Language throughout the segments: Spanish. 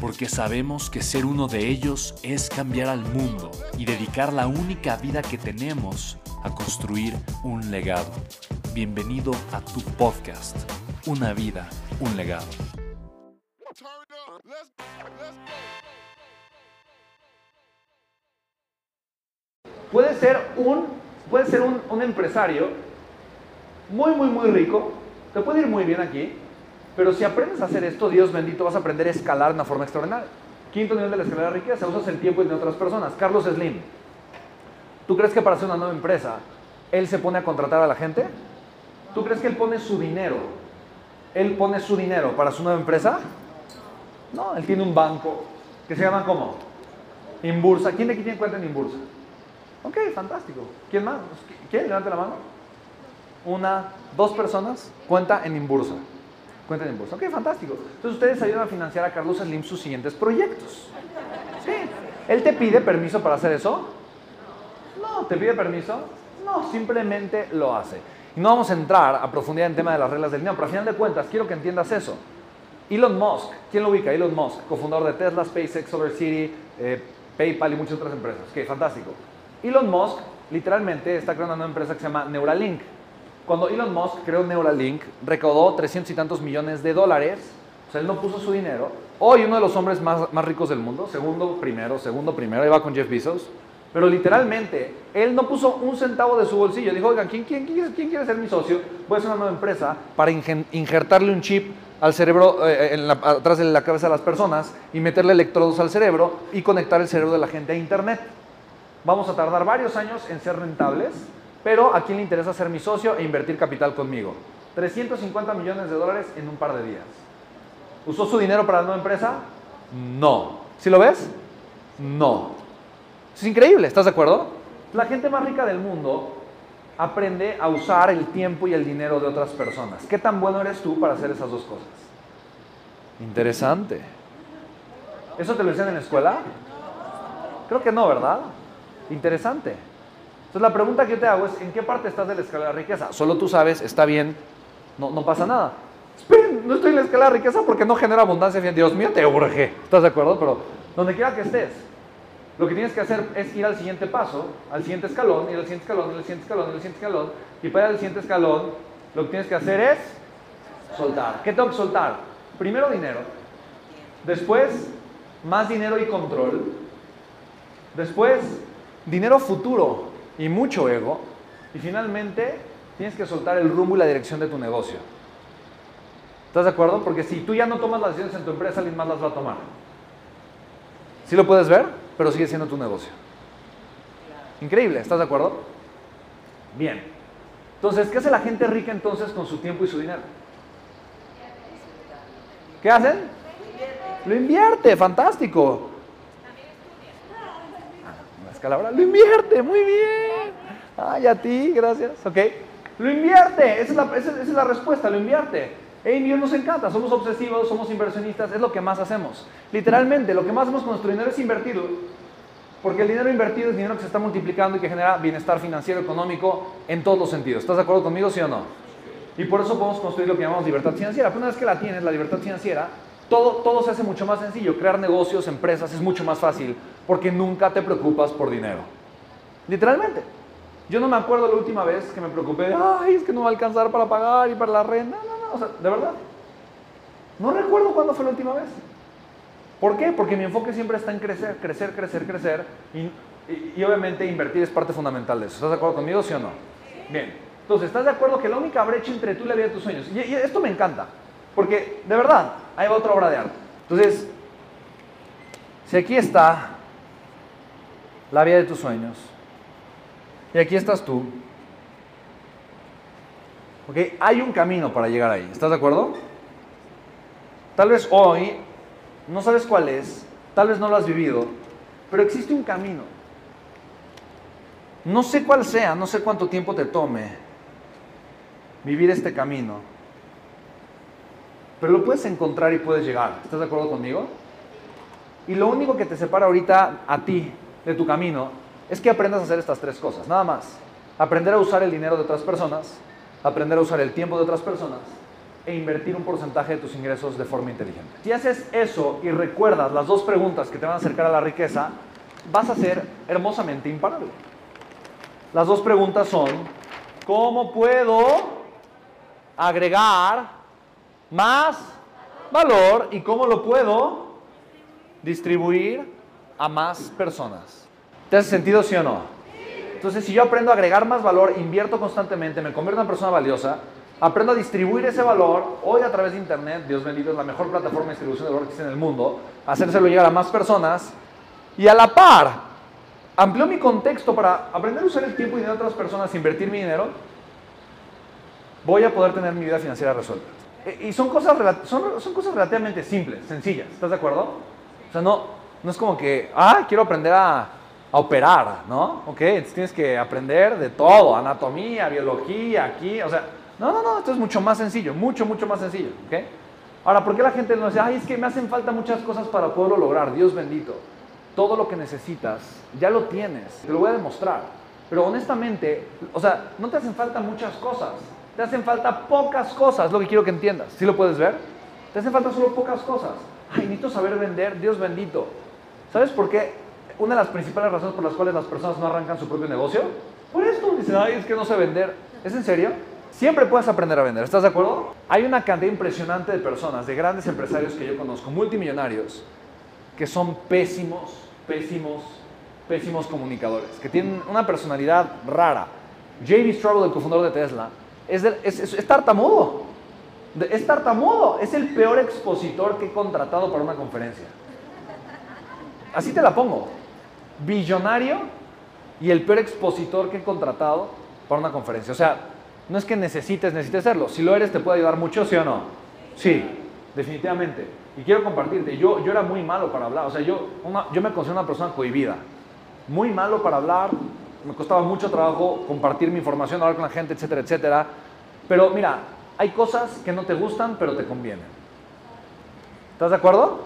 porque sabemos que ser uno de ellos es cambiar al mundo y dedicar la única vida que tenemos a construir un legado. Bienvenido a tu podcast, Una vida, un legado. Puede ser un, puede ser un, un empresario muy, muy, muy rico, te puede ir muy bien aquí, pero si aprendes a hacer esto, Dios bendito, vas a aprender a escalar de una forma extraordinaria. Quinto nivel de la escalera de riqueza, usas el tiempo y de otras personas. Carlos Slim, ¿tú crees que para hacer una nueva empresa, él se pone a contratar a la gente? ¿Tú crees que él pone su dinero? ¿Él pone su dinero para su nueva empresa? No, él tiene un banco que se llama ¿cómo? Inbursa. ¿Quién de aquí tiene cuenta en Inbursa? Ok, fantástico. ¿Quién más? ¿Quién? Levante la mano. Una, dos personas, cuenta en Inbursa. Cuenta en bolsa. Ok, fantástico. Entonces ustedes ayudan a financiar a Carlos Slim sus siguientes proyectos. Sí. ¿Él te pide permiso para hacer eso? No. ¿Te pide permiso? No, simplemente lo hace. Y no vamos a entrar a profundidad en tema de las reglas del dinero, pero a final de cuentas quiero que entiendas eso. Elon Musk, ¿quién lo ubica? Elon Musk, cofundador de Tesla, SpaceX, SolarCity, eh, PayPal y muchas otras empresas. Ok, fantástico. Elon Musk literalmente está creando una empresa que se llama Neuralink. Cuando Elon Musk creó Neuralink, recaudó 300 y tantos millones de dólares. O sea, él no puso su dinero. Hoy uno de los hombres más, más ricos del mundo, segundo, primero, segundo, primero, ahí va con Jeff Bezos. Pero literalmente, él no puso un centavo de su bolsillo. Dijo, oigan, ¿quién, quién, quién, quién quiere ser mi socio? Voy a hacer una nueva empresa para injertarle un chip al cerebro, eh, en la, atrás de la cabeza de las personas y meterle electrodos al cerebro y conectar el cerebro de la gente a Internet. Vamos a tardar varios años en ser rentables, pero ¿a quién le interesa ser mi socio e invertir capital conmigo? 350 millones de dólares en un par de días. ¿Usó su dinero para la nueva empresa? No. ¿Sí lo ves? No. Es increíble, ¿estás de acuerdo? La gente más rica del mundo aprende a usar el tiempo y el dinero de otras personas. ¿Qué tan bueno eres tú para hacer esas dos cosas? Interesante. ¿Eso te lo dicen en la escuela? Creo que no, ¿verdad? Interesante. Entonces la pregunta que yo te hago es, ¿en qué parte estás de la escala de riqueza? Solo tú sabes, está bien, no, no pasa nada. No estoy en la escala de riqueza porque no genera abundancia. Dios mío, te urge. ¿Estás de acuerdo? Pero donde quiera que estés, lo que tienes que hacer es ir al siguiente paso, al siguiente escalón, ir al siguiente escalón, ir al siguiente escalón, ir al siguiente escalón. Y para ir al siguiente escalón, lo que tienes que hacer es soltar. ¿Qué tengo que soltar? Primero dinero. Después, más dinero y control. Después, dinero futuro y mucho ego. Y finalmente, tienes que soltar el rumbo y la dirección de tu negocio. ¿Estás de acuerdo? Porque si tú ya no tomas las decisiones en tu empresa, alguien más las va a tomar. ¿Sí lo puedes ver? Pero sigue siendo tu negocio. Increíble, ¿estás de acuerdo? Bien. Entonces, ¿qué hace la gente rica entonces con su tiempo y su dinero? ¿Qué hacen? Lo invierte, fantástico. Escalabra, lo invierte, muy bien. Ay, a ti, gracias. Ok. Lo invierte, esa es la, esa es la respuesta, lo invierte. Hey, Dios nos encanta, somos obsesivos, somos inversionistas, es lo que más hacemos. Literalmente, lo que más hacemos con nuestro dinero es invertirlo. Porque el dinero invertido es dinero que se está multiplicando y que genera bienestar financiero, económico, en todos los sentidos. ¿Estás de acuerdo conmigo, sí o no? Y por eso podemos construir lo que llamamos libertad financiera. Pero una vez que la tienes, la libertad financiera, todo, todo se hace mucho más sencillo. Crear negocios, empresas, es mucho más fácil porque nunca te preocupas por dinero. Literalmente. Yo no me acuerdo la última vez que me preocupé ay, es que no va a alcanzar para pagar y para la renta. No, no, no, o sea, de verdad. No recuerdo cuándo fue la última vez. ¿Por qué? Porque mi enfoque siempre está en crecer, crecer, crecer, crecer. Y Y, obviamente invertir es parte fundamental de eso. ¿Estás de acuerdo conmigo, sí o no? Bien. Entonces, ¿estás de acuerdo que la única brecha entre tú y la vida de tus sueños? Y esto me encanta, porque de verdad, ahí va otra obra de arte. Entonces, si aquí está la vida de tus sueños, y aquí estás tú, ¿ok? Hay un camino para llegar ahí, ¿estás de acuerdo? Tal vez hoy no sabes cuál es, tal vez no lo has vivido, pero existe un camino. No sé cuál sea, no sé cuánto tiempo te tome vivir este camino, pero lo puedes encontrar y puedes llegar. ¿Estás de acuerdo conmigo? Y lo único que te separa ahorita a ti de tu camino es que aprendas a hacer estas tres cosas, nada más. Aprender a usar el dinero de otras personas, aprender a usar el tiempo de otras personas e invertir un porcentaje de tus ingresos de forma inteligente. Si haces eso y recuerdas las dos preguntas que te van a acercar a la riqueza, vas a ser hermosamente imparable. Las dos preguntas son, ¿cómo puedo agregar más valor y cómo lo puedo distribuir a más personas? ¿Te hace sentido, sí o no? Entonces, si yo aprendo a agregar más valor, invierto constantemente, me convierto en una persona valiosa, aprendo a distribuir ese valor, hoy a través de Internet, Dios bendito, es la mejor plataforma de distribución de valor que existe en el mundo, hacérselo llegar a más personas, y a la par, amplio mi contexto para aprender a usar el tiempo y dinero de otras personas, invertir mi dinero, voy a poder tener mi vida financiera resuelta. Y son cosas, son, son cosas relativamente simples, sencillas, ¿estás de acuerdo? O sea, no, no es como que, ah, quiero aprender a, a operar, ¿no? Ok, entonces tienes que aprender de todo, anatomía, biología, aquí, o sea, no, no, no, esto es mucho más sencillo, mucho, mucho más sencillo. ¿ok? Ahora, ¿por qué la gente no dice, ay, es que me hacen falta muchas cosas para poderlo lograr? Dios bendito. Todo lo que necesitas ya lo tienes, te lo voy a demostrar. Pero honestamente, o sea, no te hacen falta muchas cosas, te hacen falta pocas cosas, lo que quiero que entiendas. ¿Sí lo puedes ver? Te hacen falta solo pocas cosas. Ay, necesito saber vender, Dios bendito. ¿Sabes por qué? Una de las principales razones por las cuales las personas no arrancan su propio negocio, por esto dicen, ay, es que no sé vender. ¿Es en serio? Siempre puedes aprender a vender, ¿estás de acuerdo? Hay una cantidad impresionante de personas, de grandes empresarios que yo conozco, multimillonarios, que son pésimos, pésimos, pésimos comunicadores, que tienen una personalidad rara. J.B. Straubel, el cofundador de Tesla, es, es, tartamudo. Es tartamudo, es el peor expositor que he contratado para una conferencia. Así te la pongo. Billonario y el peor expositor que he contratado para una conferencia. O sea, no es que necesites, necesites serlo. Si lo eres, te puede ayudar mucho, ¿sí o no? Sí, definitivamente. Y quiero compartirte, yo, yo era muy malo para hablar. O sea, yo, yo me considero una persona cohibida. Muy malo para hablar. Me costaba mucho trabajo compartir mi información, hablar con la gente, etcétera, etcétera. Pero mira, hay cosas que no te gustan, pero te convienen. ¿Estás de acuerdo?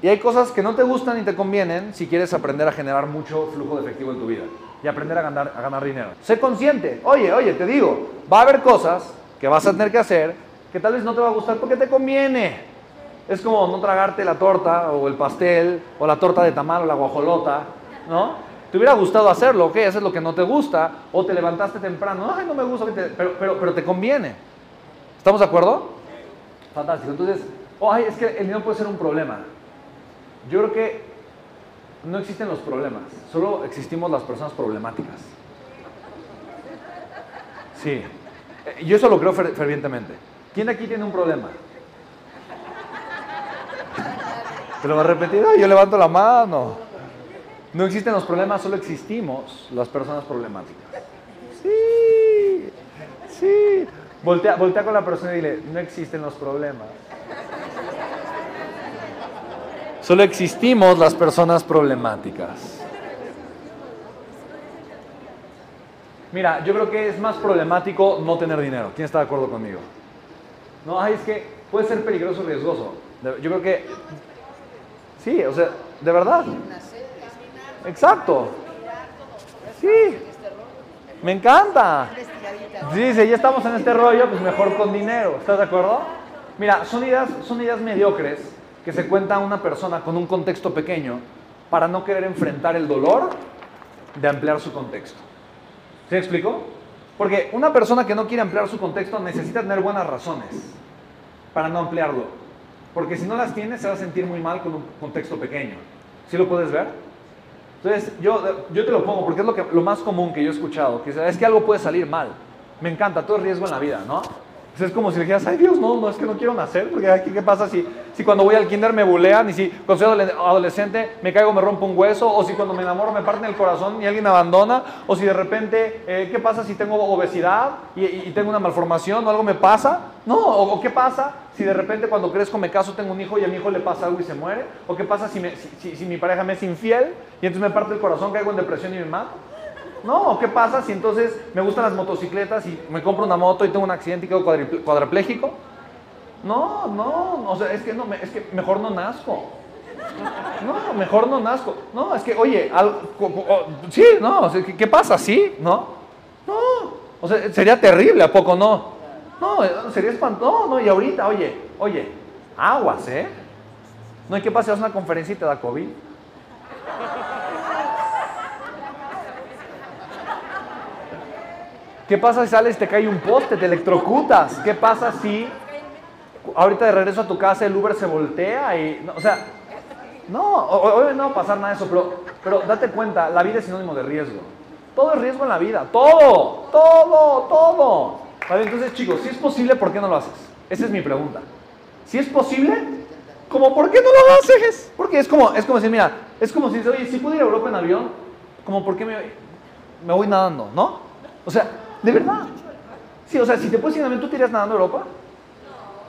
Y hay cosas que no te gustan y te convienen si quieres aprender a generar mucho flujo de efectivo en tu vida y aprender a ganar, a ganar dinero. Sé consciente. Oye, oye, te digo, va a haber cosas que vas a tener que hacer que tal vez no te va a gustar porque te conviene. Es como no tragarte la torta o el pastel o la torta de tamal o la guajolota, ¿no? Te hubiera gustado hacerlo, ok, haces lo que no te gusta o te levantaste temprano, ay, no me gusta, pero, pero, pero te conviene. ¿Estamos de acuerdo? Fantástico. Entonces, oh, ay, es que el dinero puede ser un problema. Yo creo que no existen los problemas, solo existimos las personas problemáticas. Sí, eh, yo eso lo creo fervientemente. ¿Quién aquí tiene un problema? ¿Te lo va a repetir? yo levanto la mano. No existen los problemas, solo existimos las personas problemáticas. Sí, sí. Voltea, voltea con la persona y dile, no existen los problemas. Solo existimos las personas problemáticas. Mira, yo creo que es más problemático no tener dinero. ¿Quién está de acuerdo conmigo? No, es que puede ser peligroso, riesgoso. Yo creo que sí, o sea, de verdad. Exacto. Sí. Me encanta. Dice, ya estamos en este rollo, pues mejor con dinero. ¿Estás de acuerdo? Mira, son ideas, son ideas mediocres que se cuenta una persona con un contexto pequeño para no querer enfrentar el dolor de ampliar su contexto. ¿Se me explico? Porque una persona que no quiere ampliar su contexto necesita tener buenas razones para no ampliarlo. Porque si no las tiene, se va a sentir muy mal con un contexto pequeño. ¿Sí lo puedes ver? Entonces, yo, yo te lo pongo porque es lo, que, lo más común que yo he escuchado, que es que algo puede salir mal. Me encanta, todo es riesgo en la vida, ¿no? Es como si dijeras, ay Dios, no, no, es que no quiero nacer, porque aquí qué pasa si, si cuando voy al kinder me bulean, y si cuando soy adolescente me caigo, me rompo un hueso, o si cuando me enamoro me parten el corazón y alguien me abandona, o si de repente, eh, ¿qué pasa si tengo obesidad y, tengo una malformación o algo me pasa? No, o, qué pasa si de repente cuando crezco me caso tengo un hijo y a mi hijo le pasa algo y se muere, o qué pasa si, si, si mi pareja me es infiel y entonces me parte el corazón, caigo en depresión y me mato. No, ¿qué pasa si entonces me gustan las motocicletas y me compro una moto y tengo un accidente y quedo cuadrapléjico? No, no, o sea, es que, no, es que mejor no nazco. No, mejor no nazco. No, es que, oye, sí, no, ¿qué, pasa? ¿Sí? ¿No? No, o sea, sería terrible, ¿a poco no? No, sería espantoso, no, y ahorita, oye, oye, aguas, ¿eh? No hay que pasar una conferencia y te da COVID. ¿Qué pasa si sales y te cae un poste, te electrocutas? ¿Qué pasa si ahorita de regreso a tu casa el Uber se voltea y, o sea, no, hoy no va a pasar nada de eso, pero, pero date cuenta, la vida es sinónimo de riesgo. Todo es riesgo en la vida, todo, todo, todo. Vale, entonces chicos, si es posible, ¿por qué no lo haces? Esa es mi pregunta. Si es posible, ¿cómo por qué no lo haces? Porque es como, es como decir, mira, es como si, oye, si puedo ir a Europa en avión, como por qué me, me voy nadando, ¿no? O sea, de verdad. Sí, o sea, si te puedes ir nadando, ¿tú te irías nadando a Europa?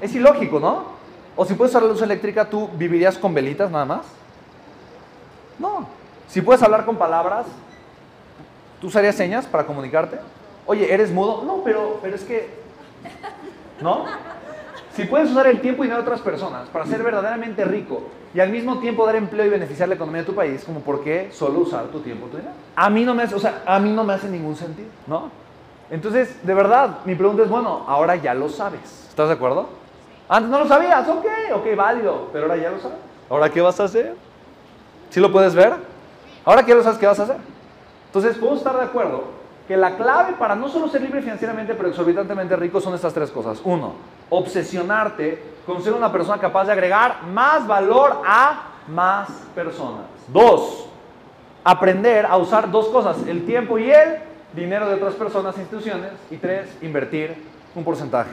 Es ilógico, ¿no? O si puedes usar la luz eléctrica, ¿tú vivirías con velitas nada más? No. Si puedes hablar con palabras, ¿tú usarías señas para comunicarte? Oye, ¿eres mudo? No, pero, pero es que... ¿No? Si puedes usar el tiempo y dinero de otras personas para ser verdaderamente rico y al mismo tiempo dar empleo y beneficiar la economía de tu país, como por qué solo usar tu tiempo y tu dinero. A mí no me hace, o sea, a mí no me hace ningún sentido, ¿no? Entonces, de verdad, mi pregunta es, bueno, ahora ya lo sabes. ¿Estás de acuerdo? Antes no lo sabías, ok, ok, válido, pero ahora ya lo sabes. ¿Ahora qué vas a hacer? ¿Sí lo puedes ver? Ahora que lo sabes, ¿qué vas a hacer? Entonces, podemos estar de acuerdo que la clave para no solo ser libre financieramente, pero exorbitantemente rico son estas tres cosas. Uno, obsesionarte con ser una persona capaz de agregar más valor a más personas. Dos, aprender a usar dos cosas, el tiempo y el dinero de otras personas e instituciones. Y tres, invertir un porcentaje